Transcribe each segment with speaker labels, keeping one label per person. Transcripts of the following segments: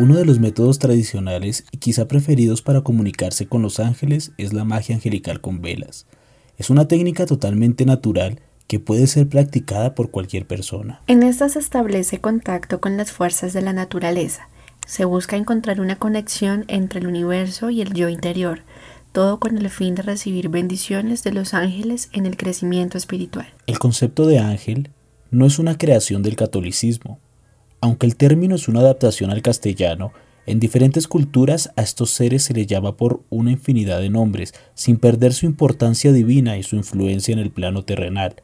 Speaker 1: Uno de los métodos tradicionales y quizá preferidos para comunicarse con los ángeles es la magia angelical con velas. Es una técnica totalmente natural que puede ser practicada por cualquier persona.
Speaker 2: En esta se establece contacto con las fuerzas de la naturaleza. Se busca encontrar una conexión entre el universo y el yo interior, todo con el fin de recibir bendiciones de los ángeles en el crecimiento espiritual.
Speaker 1: El concepto de ángel no es una creación del catolicismo, aunque el término es una adaptación al castellano, en diferentes culturas a estos seres se les llama por una infinidad de nombres, sin perder su importancia divina y su influencia en el plano terrenal.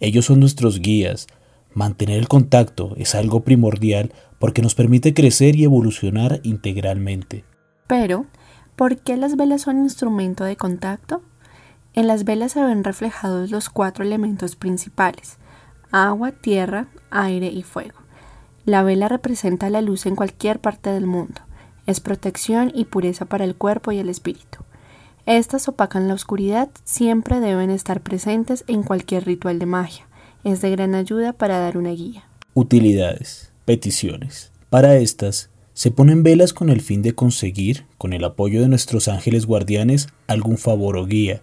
Speaker 1: Ellos son nuestros guías. Mantener el contacto es algo primordial porque nos permite crecer y evolucionar integralmente.
Speaker 2: Pero, ¿por qué las velas son instrumento de contacto? En las velas se ven reflejados los cuatro elementos principales, agua, tierra, aire y fuego. La vela representa la luz en cualquier parte del mundo. Es protección y pureza para el cuerpo y el espíritu. Estas opacan la oscuridad, siempre deben estar presentes en cualquier ritual de magia. Es de gran ayuda para dar una guía.
Speaker 1: Utilidades. Peticiones. Para estas, se ponen velas con el fin de conseguir, con el apoyo de nuestros ángeles guardianes, algún favor o guía.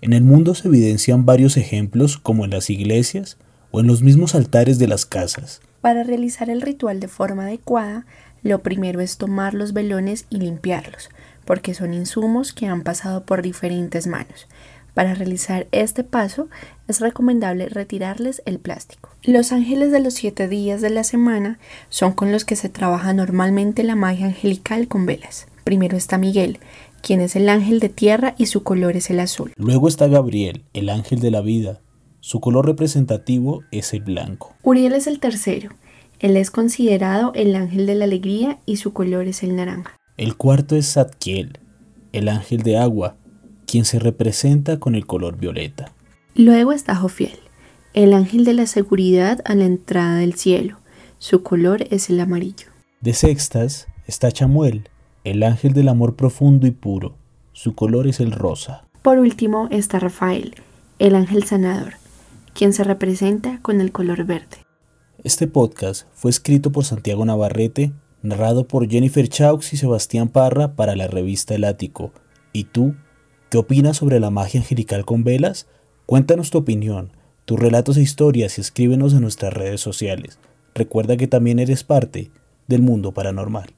Speaker 1: En el mundo se evidencian varios ejemplos como en las iglesias o en los mismos altares de las casas.
Speaker 2: Para realizar el ritual de forma adecuada, lo primero es tomar los velones y limpiarlos, porque son insumos que han pasado por diferentes manos. Para realizar este paso es recomendable retirarles el plástico. Los ángeles de los siete días de la semana son con los que se trabaja normalmente la magia angelical con velas. Primero está Miguel, quien es el ángel de tierra y su color es el azul.
Speaker 1: Luego está Gabriel, el ángel de la vida, su color representativo es el blanco.
Speaker 2: Uriel es el tercero. Él es considerado el ángel de la alegría y su color es el naranja.
Speaker 1: El cuarto es Zadkiel, el ángel de agua, quien se representa con el color violeta.
Speaker 2: Luego está Jofiel, el ángel de la seguridad a la entrada del cielo. Su color es el amarillo.
Speaker 1: De sextas está Chamuel, el ángel del amor profundo y puro. Su color es el rosa.
Speaker 2: Por último está Rafael, el ángel sanador quien se representa con el color verde.
Speaker 1: Este podcast fue escrito por Santiago Navarrete, narrado por Jennifer Chaux y Sebastián Parra para la revista El Ático. ¿Y tú? ¿Qué opinas sobre la magia angelical con velas? Cuéntanos tu opinión, tus relatos e historias y escríbenos en nuestras redes sociales. Recuerda que también eres parte del mundo paranormal.